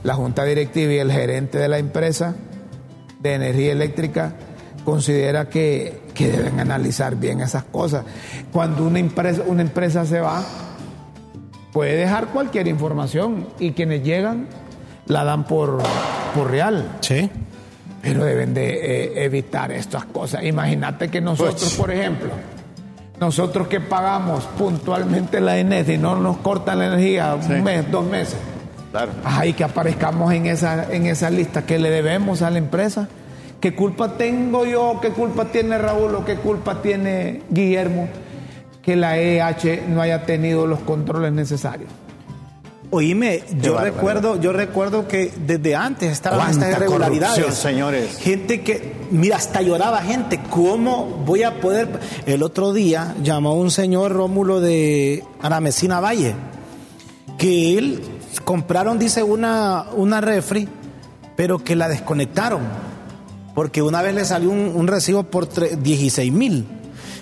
la junta directiva y el gerente de la empresa de energía eléctrica considera que, que deben analizar bien esas cosas. Cuando una empresa, una empresa se va, puede dejar cualquier información y quienes llegan la dan por, por real. Sí. Pero deben de eh, evitar estas cosas. Imagínate que nosotros, Pues. por ejemplo, nosotros que pagamos puntualmente la ENES y no nos cortan la energía Sí. un mes, dos meses, Claro. ay, que aparezcamos en esa, en esa lista que le debemos a la empresa. ¿Qué culpa tengo yo? ¿Qué culpa tiene Raúl? ¿O qué culpa tiene Guillermo? Que la EH no haya tenido los controles necesarios. Oíme, yo bárbaro. recuerdo, yo recuerdo que desde antes estaban estas irregularidades. señores. Gente que, mira, hasta lloraba gente. ¿Cómo voy a poder? El otro día llamó un señor Rómulo de Aramecina Valle, que él compraron, dice, una, una refri, pero que la desconectaron. Porque una vez le salió un, un recibo por tre- 16 mil.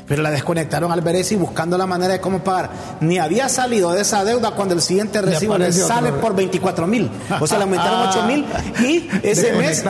Pero la desconectaron al y buscando la manera de cómo pagar. Ni había salido de esa deuda cuando el siguiente recibo le sale por 24 mil. O sea, le aumentaron 8 mil y ese mes,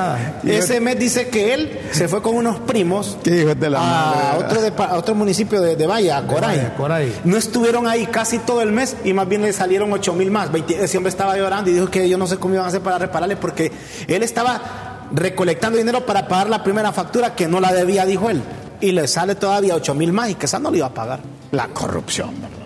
ese mes dice que él se fue con unos primos de la a, madre. otro a otro municipio de, de Valle, a Coray. Valle, Coray. No estuvieron ahí casi todo el mes y más bien le salieron 8 mil más. 20 ese hombre estaba llorando y dijo que yo no sé cómo iban a hacer para repararle porque él estaba recolectando dinero para pagar la primera factura que no la debía, dijo él. Y le sale todavía 8 mil más y que esa no le iba a pagar. La corrupción, ¿verdad?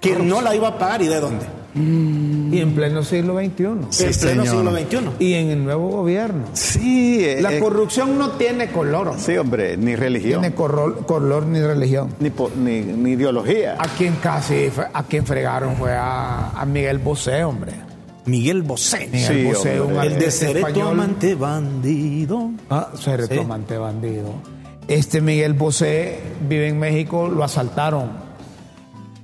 Que no la iba a pagar y de dónde. Y en pleno siglo XXI. Sí, en pleno señor. siglo XXI. Y en el nuevo gobierno. Sí, eh, La eh, corrupción no tiene color. sí, hombre, ni religión, Tiene color, color ni religión. ni, ni, ni ideología. A quien casi, fue- a quien fregaron fue a, a Miguel Bosé, hombre. Miguel Bosé. Miguel Sí, Bosé, hombre. un el de artista Cereto español. amante bandido. Ah, se retomante bandido. Este Miguel Bosé vive en México, lo asaltaron.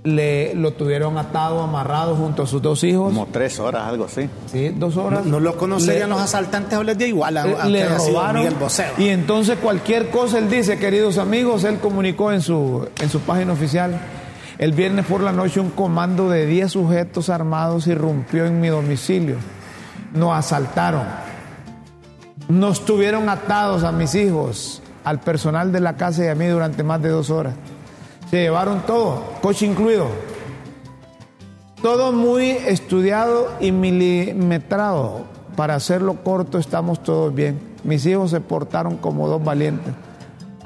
Le, lo tuvieron atado, amarrado junto a sus dos hijos. Como tres horas, algo así. Sí, dos horas. No lo conocerían Le- los asaltantes o les dio igual a, le robaron Miguel Bosé. y entonces cualquier cosa él dice queridos amigos él comunicó en su en su página oficial el viernes por la noche un comando de 10 sujetos armados irrumpió en mi domicilio. Nos asaltaron. Nos tuvieron atados a mis hijos al personal de la casa y a mí durante más de dos horas. Se llevaron todo coche incluido. Todo muy estudiado y milimetrado. Para hacerlo corto, estamos todos bien. Mis hijos se portaron como dos valientes,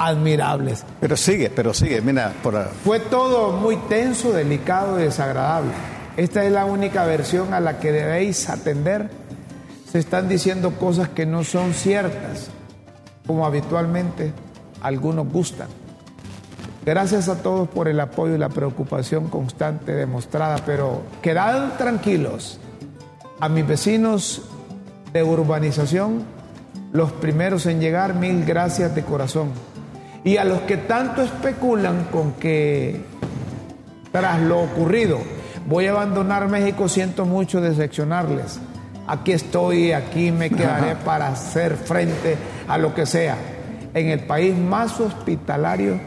admirables. Pero sigue, pero sigue, mira, por. Fue todo muy tenso, delicado y desagradable. Esta es la única versión a la que debéis atender. Se están diciendo cosas que no son ciertas, como habitualmente algunos gustan. Gracias a todos por el apoyo y la preocupación constante demostrada, pero quedad tranquilos. A mis vecinos de urbanización, los primeros en llegar, mil gracias de corazón. Y a los que tanto especulan con que tras lo ocurrido voy a abandonar México, siento mucho decepcionarles. Aquí estoy, aquí me quedaré para hacer frente a lo que sea. En el país más hospitalario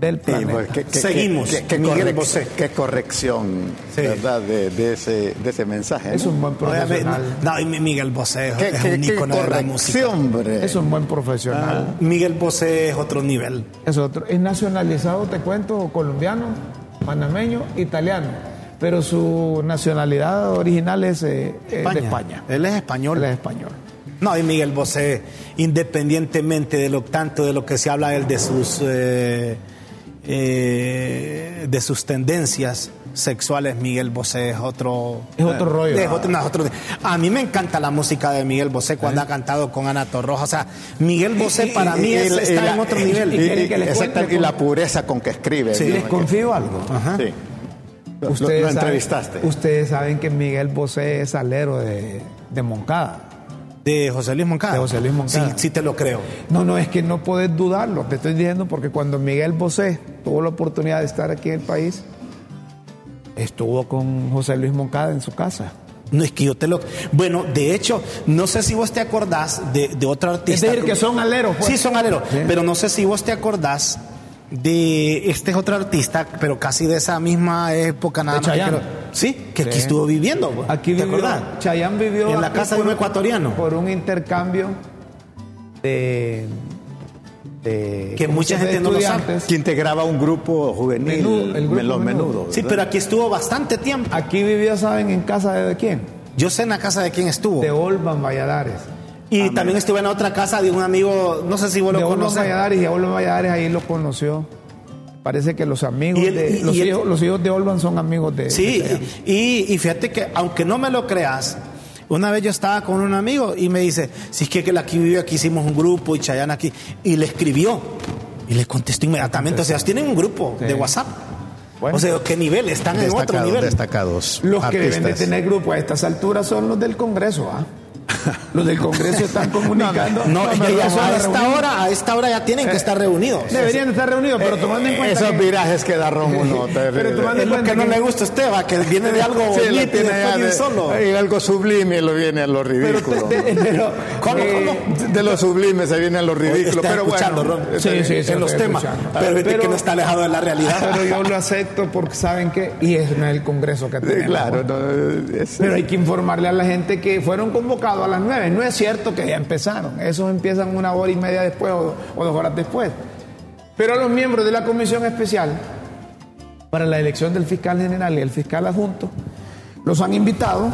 del Sí, planeta. pues, qué- qué- Seguimos, Qué, qué Miguel correc- Bosé. qué corrección, Sí. ¿verdad? De, de ese, de ese mensaje. Es ¿no? un buen profesional. no, y Miguel Bosé es, Qué, un qué ícono de la música. hombre. Es un buen profesional. Miguel Bosé es otro nivel. Es otro. Es nacionalizado, te cuento, colombiano, panameño, italiano. Pero su nacionalidad original es eh, eh, de España. Él es español. Él es español. No, y Miguel Bosé, independientemente de lo tanto de lo que se habla él de sus eh, eh, de sus tendencias sexuales, Miguel Bosé es otro Es otro rollo. es otro- no, es otro- a mí me encanta la música de Miguel Bosé cuando ha cantado con Ana Torroja. O sea, Miguel Bosé para mí es- la- está la- en otro y- nivel. y- y la pureza con que escribe. Y ¿no? les confío algo. Ajá. Sí. Ustedes lo saben- entrevistaste. ustedes saben que Miguel Bosé es alero de, de Moncada. De José Luis Moncada. De José Luis Moncada. Sí, sí te lo creo. No, no, es que no puedes dudarlo, te estoy diciendo porque cuando Miguel Bosé tuvo la oportunidad de estar aquí en el país, estuvo con José Luis Moncada en su casa. No es que yo te lo. Bueno, de hecho, no sé si vos te acordás de, de otro artista. Es decir, que son aleros, pues. Sí, son aleros. Sí. Pero no sé si vos te acordás de este es otro artista, pero casi de esa misma época nada De más. Chayanne. creo. Sí, que aquí Sí. estuvo viviendo. pues. Aquí ¿Te vivió, acordás? Chayán vivió En la casa de un por- ecuatoriano. por un intercambio de, de Que ¿cómo mucha gente no lo sabe. Que integraba un grupo juvenil, Menú- el grupo los menudos. Sí, ¿verdad? pero aquí estuvo bastante tiempo. Aquí vivió, ¿saben en casa de quién? Yo sé en la casa de quién estuvo. De Olvan Valladares. Y también estuve en otra casa de un amigo, no sé si vos lo conoces. Valladares y a Olvan Valladares ahí lo conoció. Parece que los amigos de y- los, hijos, los hijos de Olvan son amigos de Sí, de y, y fíjate que aunque no me lo creas, una vez yo estaba con un amigo y me dice, si es que él aquí vive, aquí hicimos un grupo y Chayanne aquí, y le escribió. Y le contestó inmediatamente, o sea, tienen un grupo Sí. de WhatsApp. Bueno. o sea, ¿qué nivel? Están en otro Destacados, nivel. destacados Los que deben de tener grupo a estas alturas son los del Congreso, ¿ah? Los del Congreso están comunicando. No, es que pero ya son a esta hora, a esta hora ya tienen que estar reunidos. Deberían de estar reunidos, pero Eh, tomando en cuenta Esos que- virajes que da Rómulo. Pero tomando Es en lo cuenta que no que- le gusta a usted, va, que viene de algo Sí, bonito lo y tiene de- solo. algo sublime lo viene a lo Pero ridículo. te- te- pero- ¿Cómo, eh, cómo? de lo sublime se viene a lo ridículo. Está pero escuchando, bueno, Ron, Sí, sí, sí, en los temas. escuchando. Pero viste que no está alejado de la realidad. Pero yo lo acepto porque saben que, y es no el Congreso que tenemos. claro. no, es- Pero hay que informarle a la gente que fueron convocados a No es cierto que ya empezaron. Esos empiezan una hora y media después o, o dos horas después. Pero a los miembros de la Comisión Especial para la elección del fiscal general y el fiscal adjunto los han invitado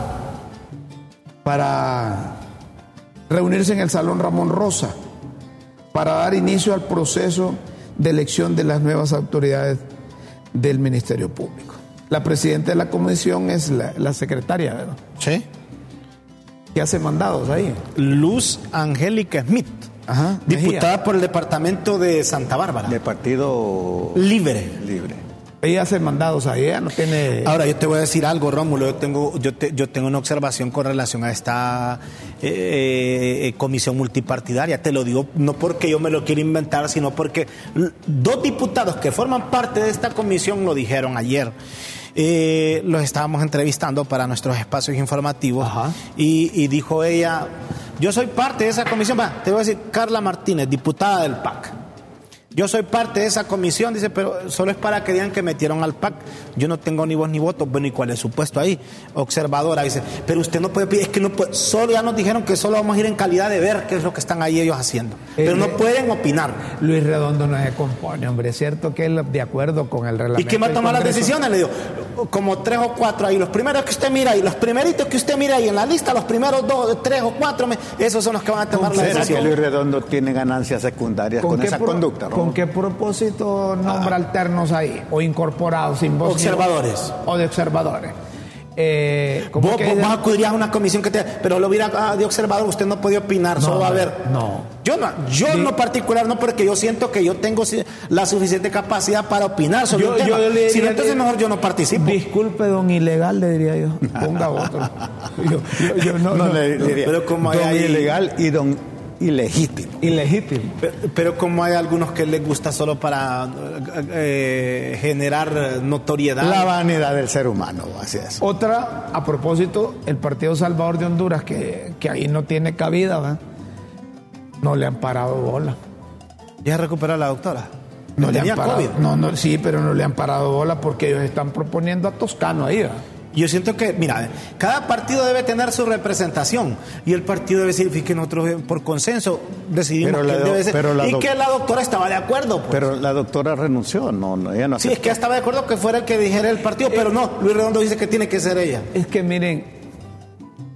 para reunirse en el Salón Ramón Rosa para dar inicio al proceso de elección de las nuevas autoridades del Ministerio Público. La presidenta de la comisión es la, la secretaria, ¿verdad? Sí. Que hace mandados ahí. Luz Angélica Smith, Ajá, diputada por el departamento de Santa Bárbara. de partido Libre. libre. Ella hace mandados ahí, ella no tiene... Ahora yo te voy a decir algo, Rómulo. Yo tengo, yo, te- yo tengo una observación con relación a esta eh, eh, comisión multipartidaria. Te lo digo no porque yo me lo quiero inventar, sino porque dos diputados que forman parte de esta comisión lo dijeron ayer. Eh, los estábamos entrevistando para nuestros espacios informativos y, y dijo ella, yo soy parte de esa comisión, va, te voy a decir, Carla Martínez, diputada del PAC. Yo soy parte de esa comisión, dice, pero solo es para que digan que metieron al PAC. Yo no tengo ni voz ni voto. Bueno, ¿y cuál es su puesto ahí? Observadora, dice, pero usted no puede pedir, es que no puede, solo ya nos dijeron que solo vamos a ir en calidad de ver qué es lo que están ahí ellos haciendo. Pero no Eh, pueden opinar. Luis Redondo no se compone, hombre. Es cierto que él, de acuerdo con el reglamento... ¿Y quién va a tomar las decisiones? Le digo, como tres o cuatro ahí. Los primeros que usted mira ahí, los primeritos que usted mira ahí en la lista, los primeros dos, tres o cuatro, esos son los que van a tomar la ¿Será que decisión. Luis Redondo tiene ganancias secundarias con, esa pro- conducta? ¿no? ¿Con qué propósito nombra alternos ahí? ¿O incorporados sin voz? Observadores. O de observadores. Eh, ¿cómo Vos, que vos, acudirías a una comisión que te... Pero lo hubiera ah, de observador, usted no podía opinar, solo va a ver. no. Yo no, yo Sí. lo particular no, porque yo siento que yo tengo la suficiente capacidad para opinar sobre Yo- un tema. yo le si no, entonces mejor yo no participo. Disculpe, don ilegal, le diría yo. Ponga otro. Yo, yo- yo no, No, no. le diría, pero como hay don ahí- ilegal y don ilegítimo. Ilegítimo. Pero, pero como hay algunos que les gusta solo para eh, generar notoriedad. La vanidad del ser humano, así es. Otra, a propósito, el Partido Salvador de Honduras, que, que ahí no tiene cabida, ¿va? no le han parado bola. ¿Ya recuperó la doctora? No le han parado. COVID. No, no, sí, pero no le han parado bola porque ellos están proponiendo a Toscano ahí. ¿va? Yo siento que, mira, cada partido debe tener su representación y el partido debe decir que nosotros eh, por consenso decidimos do- debe ser. y que la doctora estaba de acuerdo. pues. Pero la doctora renunció, no, no ella no sí, es que estaba de acuerdo que fuera el que dijera el partido, pero no, Luis Redondo dice que tiene que ser ella. Es que miren,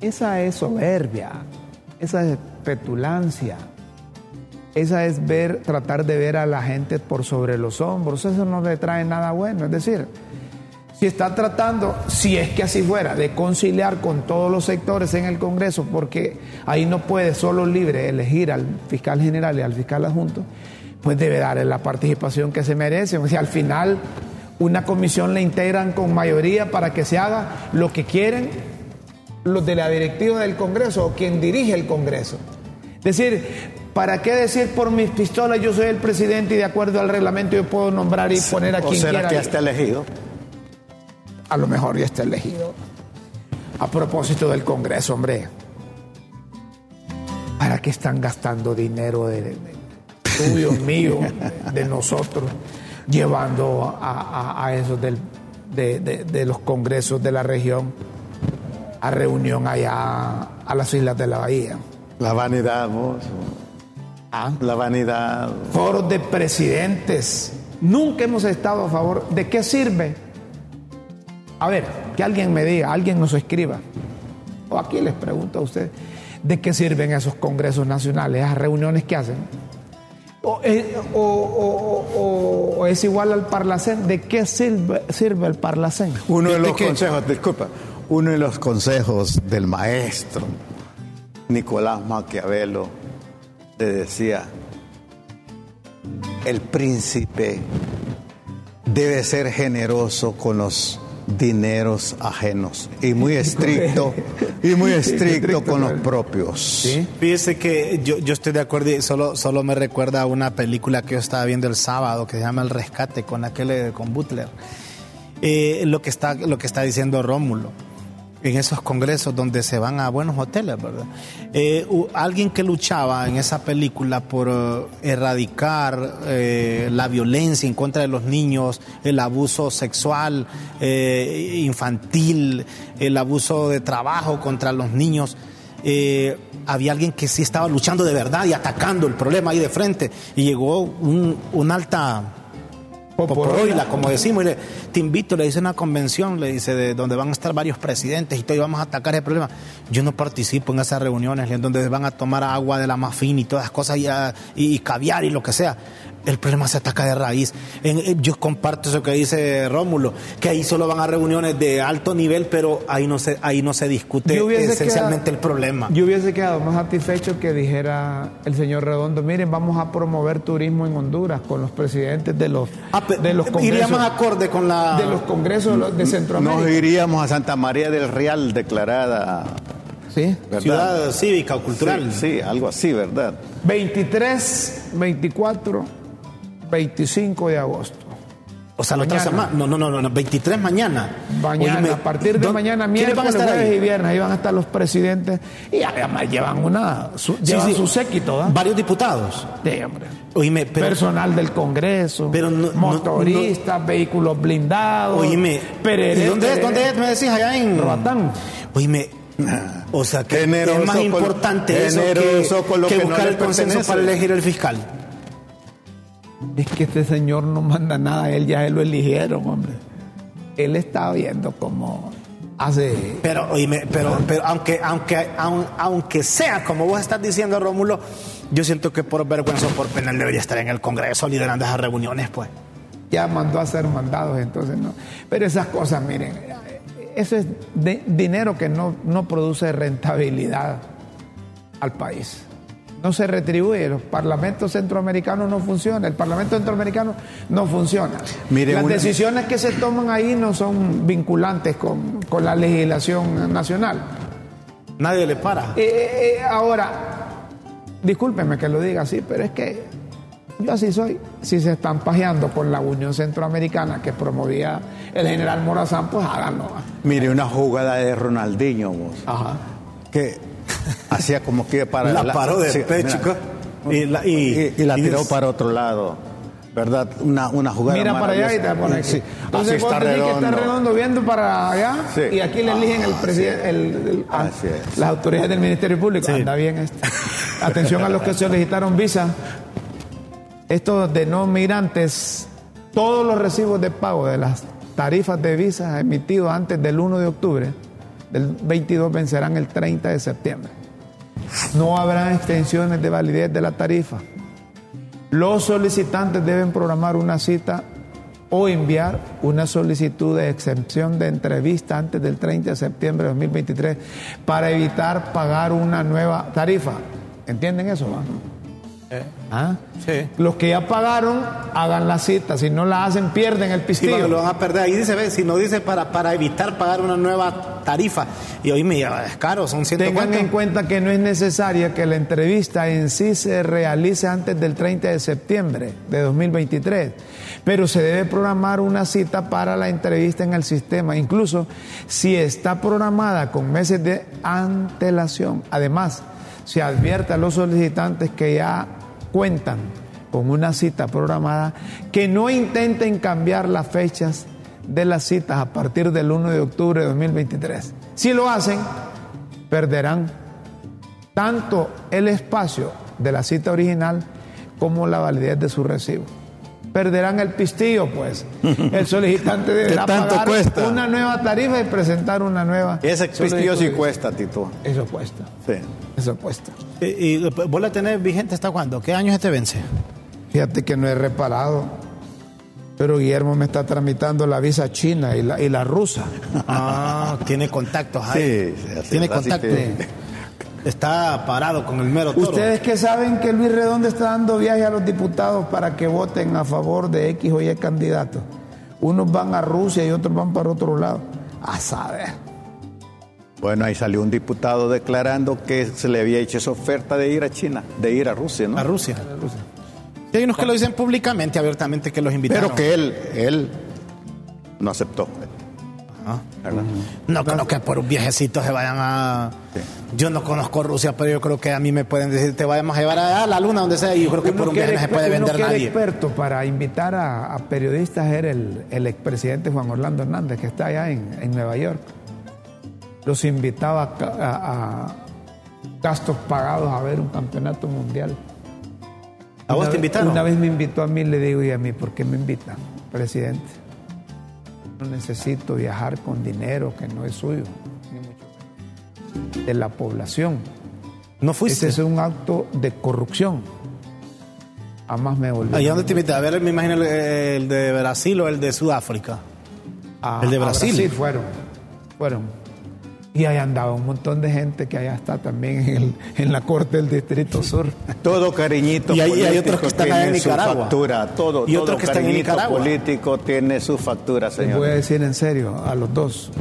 esa es soberbia, esa es petulancia, esa es ver, tratar de ver a la gente por sobre los hombros, eso no le trae nada bueno. Es decir, si está tratando, si es que así fuera, de conciliar con todos los sectores en el Congreso, porque ahí no puede solo libre elegir al fiscal general y al fiscal adjunto, pues debe darle la participación que se merecen. O sea, al final Una comisión la integran con mayoría para que se haga lo que quieren los de la directiva del Congreso o quien dirige el Congreso. Es decir, ¿para qué decir por mis pistolas yo soy el presidente y de acuerdo al reglamento yo puedo nombrar y poner a ¿O quien será quiera? que ya está elegido? A lo mejor ya está elegido. A propósito del Congreso, hombre. ¿Para qué están gastando dinero de, de- tuyo, mío, de, de nosotros, llevando a, a- a esos del- de los congresos de la región a reunión allá a las islas de la Bahía? La vanidad, vos. ¿Ah? La vanidad. Foros de presidentes. Nunca hemos estado a favor. ¿De qué sirve? A ver, que alguien me diga, alguien nos escriba. O aquí les pregunto a ustedes, ¿de qué sirven esos congresos nacionales, esas reuniones que hacen? ¿O, es- o- o- o- o es igual al Parlacén? ¿De qué sirve, sirve el Parlacén? Uno de ¿De los consejos, disculpa, uno de los consejos del maestro Nicolás Maquiavelo le decía, el príncipe debe ser generoso con los dineros ajenos y muy estricto y muy estricto con los propios. Fíjese que yo, yo estoy de acuerdo y solo, solo me recuerda a una película que yo estaba viendo el sábado que se llama El Rescate con aquel eh, con Butler. Eh, lo, que está, lo que está diciendo Rómulo. En esos congresos donde se van a buenos hoteles, ¿verdad? Eh, alguien que luchaba en esa película por eh, erradicar eh, la violencia en contra de los niños, el abuso sexual infantil, el abuso de trabajo contra los niños había alguien que sí estaba luchando de verdad y atacando el problema ahí de frente. Y llegó un alta poporoila, como decimos, y le, te invito, le dice una convención, le dice, de donde van a estar varios presidentes y todo, y vamos a atacar el problema. Yo no participo en esas reuniones en donde van a tomar agua de la más fina y todas las cosas y, a- y caviar y lo que sea. El problema se ataca de raíz. En- eh, yo comparto eso que dice Rómulo, que ahí solo van a reuniones de alto nivel, pero ahí no se, ahí no se discute esencialmente quedado- el problema. Yo hubiese quedado más satisfecho que dijera el señor Redondo, miren, vamos a promover turismo en Honduras con los presidentes de los, Ah, de los congresos. más acorde con la... de los congresos de Centroamérica. Nos iríamos a Santa María del Real declarada, Sí. ¿verdad? ciudad cívica o cultural. Sí, sí, algo así, ¿verdad? 23, 24, 25 de agosto. O sea, la otra Mañana. semana. No, no, no, no, 23 mañana. Mañana, a partir de ¿dó- mañana, ¿quiénes van a miércoles, estar jueves ahí? y viernes, ahí van a estar los presidentes y además llevan una, su, Sí, llevan sí. su séquito, ¿ah? Varios diputados. Sí, hombre. Oíme, pero. Personal del Congreso, Pero no- no- motoristas, vehículos blindados. Oíme. perere- ¿y ¿Dónde es? ¿Dónde es? Me decís allá en. Roatán. Oíme. O sea, que es más con- importante eso que, buscar el consenso para elegir el fiscal. Es que este señor no manda nada, él ya lo eligieron, hombre. Él está viendo cómo hace. Pero, oíme, pero, pero aunque, aunque, aun- aunque sea como vos estás diciendo, Rómulo, yo siento que por vergüenza o por pena él debería estar en el Congreso liderando esas reuniones, pues. ya mandó a hacer mandados, entonces no. Pero esas cosas, miren, eso es de- dinero que no, no produce rentabilidad al país. No se retribuye, los parlamentos centroamericanos no funcionan, el parlamento centroamericano no funciona. Mire, Las una- decisiones que se toman ahí no son vinculantes con, con la legislación nacional. Nadie le para. Eh, eh, eh, ahora, discúlpeme que lo diga así, pero es que yo así soy. Si se están pajeando con la Unión Centroamericana que promovía el general Morazán, pues háganlo. Mire, una jugada de Ronaldinho, vos, Ajá. que hacía como que para La paró de sí, pecho, mira. y la- y- y, y la tiró para otro lado, ¿verdad? Una, una jugada Mira para allá y te maravillosa. pone aquí. Sí, Entonces así vos está tenés que redondo. estar redondo viendo para allá Sí. y aquí le eligen el presidente, el, el- ah, Así es. las autoridades del Ministerio Público. Sí. Anda bien esto. Atención a los que solicitaron visa. Estos de no migrantes, todos los recibos de pago de las tarifas de visas emitidos antes del 1 de octubre del 22 vencerán el 30 de septiembre. No habrá extensiones de validez de la tarifa. Los solicitantes deben programar una cita o enviar una solicitud de exención de entrevista antes del 30 de septiembre de 2023 para evitar pagar una nueva tarifa. ¿Entienden eso? va? ¿Ah? Sí. Los que ya pagaron, hagan la cita. Si no la hacen, pierden el Sí, pistillo. lo van a perder. Ahí dice, ve, si no dice para, para evitar pagar una nueva tarifa. Y hoy me es caro, son 100 Tengan en cuenta que no es necesaria que la entrevista en sí se realice antes del 30 de septiembre de 2023, pero se debe programar una cita para la entrevista en el sistema, incluso si está programada con meses de antelación. Además, se advierte a los solicitantes que ya cuentan con una cita programada que no intenten cambiar las fechas de las citas a partir del 1 de octubre de 2023. Si lo hacen, perderán tanto el espacio de la cita original como la validez de su recibo. Perderán el pistillo, pues. El solicitante deberá tanto pagar cuesta? una nueva tarifa y presentar una nueva. Ese pistillo sí cuesta, Tito. Eso cuesta. Sí. Eso cuesta. Y, y vos la tenés vigente hasta cuándo? ¿Qué años te vence? Fíjate que no he reparado, pero Guillermo me está tramitando la visa china y la, y la rusa. Ah, tiene contactos ahí. Sí, tiene contactos. que- Está parado con el mero toro. Ustedes que saben que Luis Redondo está dando viaje a los diputados para que voten a favor de X o Y candidatos. Unos van a Rusia y otros van para otro lado. A saber. Bueno, ahí salió un diputado declarando que se le había hecho esa oferta de ir a China, de ir a Rusia, ¿no? A Rusia. Sí, hay unos que lo dicen públicamente, abiertamente, que los invitaron. Pero que él, él no aceptó. ¿Verdad? No creo que por un viajecito se vayan a... Yo no conozco Rusia, pero yo creo que a mí me pueden decir, te vamos a llevar a la luna, donde sea, y yo creo que por Uno un viaje no se puede uno vender era nadie. experto para invitar a, a periodistas era el, el expresidente Juan Orlando Hernández, que está allá en, en Nueva York. Los invitaba a, ca- a- a gastos pagados a ver un campeonato mundial. ¿A vos Una te vez- invitaron? Una vez me invitó a mí, le digo, ¿y a mí por qué me invitan, presidente? No necesito viajar con dinero que no es suyo, ni mucho. De la población. ¿No Ese fuiste? es un acto de corrupción. Jamás me volví. ¿Allá dónde te invité? A ver, me imagino el, el de Brasil o el de Sudáfrica. A- el de a Brasil. fueron. Fueron. Y ahí andaba un montón de gente que allá está también en, el- en la corte del Distrito Sur. Todo cariñito Y hay- y hay político otros que están allá en tiene su Nicaragua. factura. Todo, Y todo otros que están en Nicaragua. político tiene su factura, Les voy a señor. decir en serio a los dos.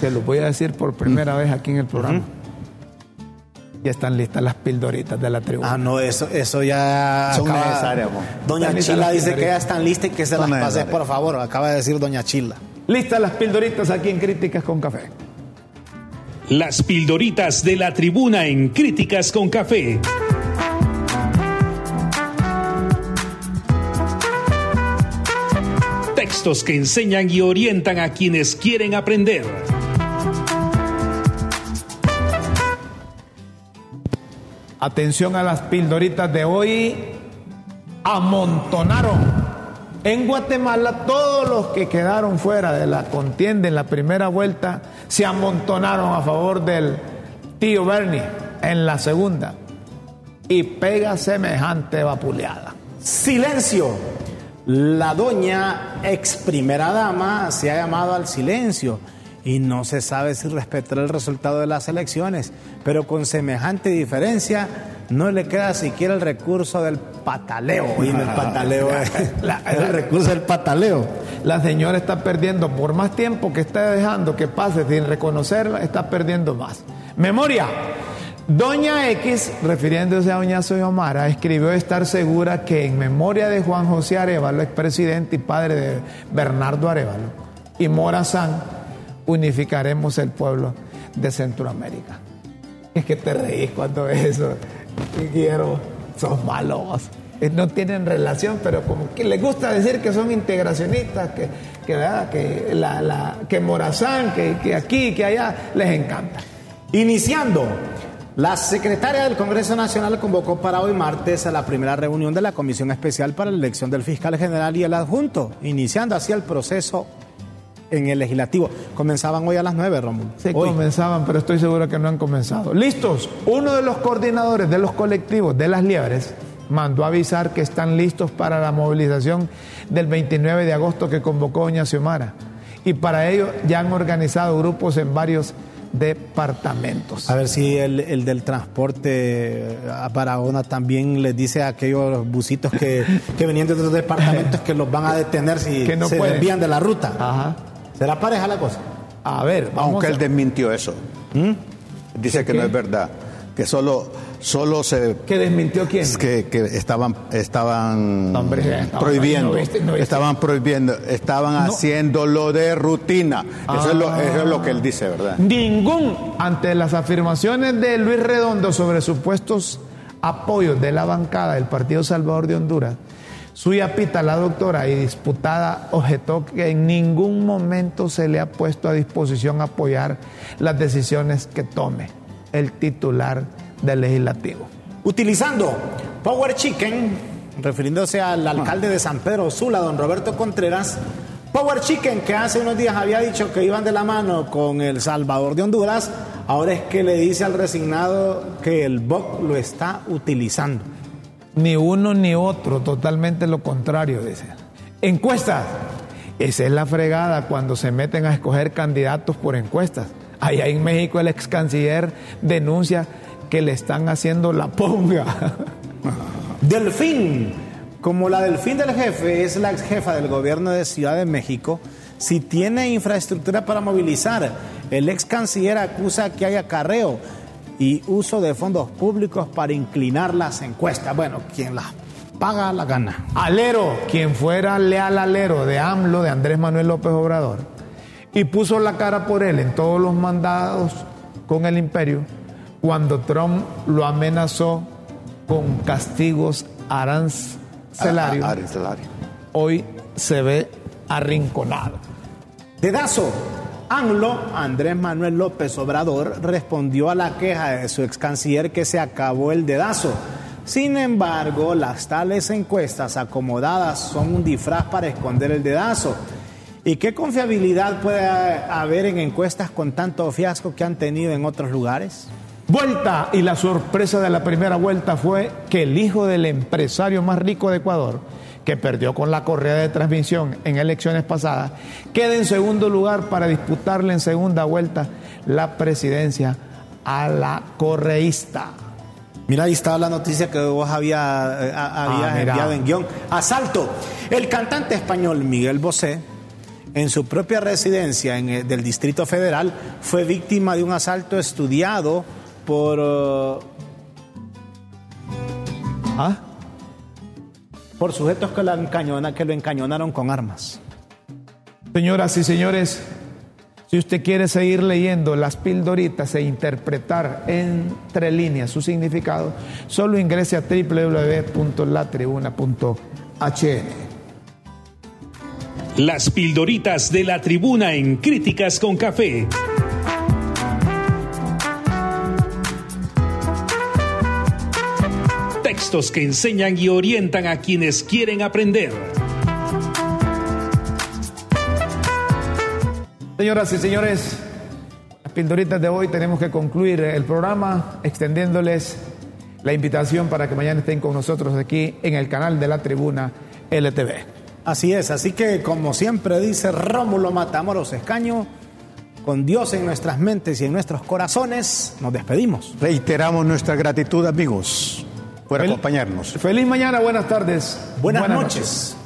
Se los voy a decir por primera vez aquí en el programa. Ya están listas las pildoritas de la tribuna. Ah, no, eso, eso ya. Son necesarias, mo. Doña Chila dice que ya están listas y que se Son las pases, necesarias. por favor. Acaba de decir Doña Chila. Listas las pildoritas aquí en Críticas con Café. Las pildoritas de la tribuna en Críticas con Café. Textos que enseñan y orientan a quienes quieren aprender. Atención a las pildoritas de hoy. Amontonaron. En Guatemala todos los que quedaron fuera de la contienda en la primera vuelta se amontonaron a favor del tío Bernie en la segunda. Y pega semejante vapuleada. Silencio. La doña ex primera dama se ha llamado al silencio y no se sabe si respetará el resultado de las elecciones, pero con semejante diferencia no le queda siquiera el recurso del pataleo. Oíme, el pataleo, eh. La- el recurso del pataleo. La señora está perdiendo, por más tiempo que está dejando que pase sin reconocerla, está perdiendo más. Memoria. Doña X, refiriéndose a doña Soyomara, escribió estar segura que en memoria de Juan José Arevalo, expresidente y padre de Bernardo Arevalo, y Morazán, unificaremos el pueblo de Centroamérica. Es que te reís cuando ves eso. Guillermo, sos malos. Eh, No tienen relación, pero como que les gusta decir que son integracionistas, que, que, ¿verdad? que, la, la- que Morazán, que, que aquí, que allá, les encanta. Iniciando. La secretaria del Congreso Nacional convocó para hoy martes a la primera reunión de la Comisión Especial para la Elección del Fiscal General y el Adjunto, iniciando así el proceso en el legislativo. Comenzaban hoy a las 9, Rómulo. Sí, Hoy. comenzaban, pero estoy seguro que no han comenzado. Listos. Uno de los coordinadores de los colectivos de las liebres mandó avisar que están listos para la movilización del 29 de agosto que convocó doña Xiomara. Y para ello ya han organizado grupos en varios departamentos. A ver si el, el del transporte a Barahona también les dice a aquellos busitos que, que venían de otros departamentos que los van a detener si Que no se pueden. desvían de la ruta. Ajá. ¿Será pareja la cosa? A ver, vamos Aunque a- él desmintió eso. Dice que ¿Qué? no es verdad. Que solo, solo se ¿Que desmintió quién? Es que, que estaban estaban No, hombre, estaban- prohibiendo no viste, no viste. estaban prohibiendo estaban haciéndolo de rutina eso, es lo, eso es lo que él dice verdad Ningún, ante las afirmaciones de Luis Redondo sobre supuestos apoyos de la bancada del Partido Salvador de Honduras, Suya Pita, la doctora y disputada, objetó que en ningún momento se le ha puesto a disposición apoyar las decisiones que tome el titular del legislativo. Utilizando Power Chicken, refiriéndose al alcalde de San Pedro Sula, don Roberto Contreras, Power Chicken, que hace unos días había dicho que iban de la mano con El Salvador de Honduras, ahora es que le dice al resignado que el BOC lo está utilizando. Ni uno ni otro, totalmente lo contrario, dice. Encuestas. Esa es la fregada cuando se meten a escoger candidatos por encuestas. Allá en México el ex canciller denuncia que le están haciendo la ponga. Delfín, como la Delfín del jefe es la ex jefa del gobierno de Ciudad de México, si tiene infraestructura para movilizar, el ex canciller acusa que hay acarreo y uso de fondos públicos para inclinar las encuestas. Bueno, quien las paga la gana. Alero, quien fuera leal alero de AMLO, de Andrés Manuel López Obrador, y puso la cara por él en todos los mandados con el imperio, cuando Trump lo amenazó con castigos arancelarios, arancelario. hoy se ve arrinconado. Dedazo. ANLO, Andrés Manuel López Obrador, respondió a la queja de su ex canciller que se acabó el dedazo. Sin embargo, las tales encuestas acomodadas son un disfraz para esconder el dedazo. ¿Y qué confiabilidad puede haber en encuestas con tanto fiasco que han tenido en otros lugares? Vuelta y la sorpresa de la primera vuelta fue que el hijo del empresario más rico de Ecuador, que perdió con la correa de transmisión en elecciones pasadas, queda en segundo lugar para disputarle en segunda vuelta la presidencia a la correísta. Mira, ahí estaba la noticia que vos había, eh, a- habías Ah, mira. enviado en guion. Asalto. El cantante español Miguel Bosé, en su propia residencia en el- del Distrito Federal, fue víctima de un asalto estudiado por, eh, ¿Ah? Por sujetos que lo, encañona- que lo encañonaron con armas. Señoras y señores, si usted quiere seguir leyendo las pildoritas e interpretar entre líneas su significado, solo ingrese a www.latribuna.hn. Las pildoritas de la tribuna en Críticas con Café. Textos que enseñan y orientan a quienes quieren aprender. Señoras y señores, las pildoritas de hoy tenemos que concluir el programa extendiéndoles la invitación para que mañana estén con nosotros aquí en el canal de la tribuna LTV. Así es, así que como siempre dice Rómulo Matamoros Escaño, con Dios en nuestras mentes y en nuestros corazones, nos despedimos. reiteramos nuestra gratitud amigos por Fel- acompañarnos Feliz mañana, buenas tardes. Buenas, noches.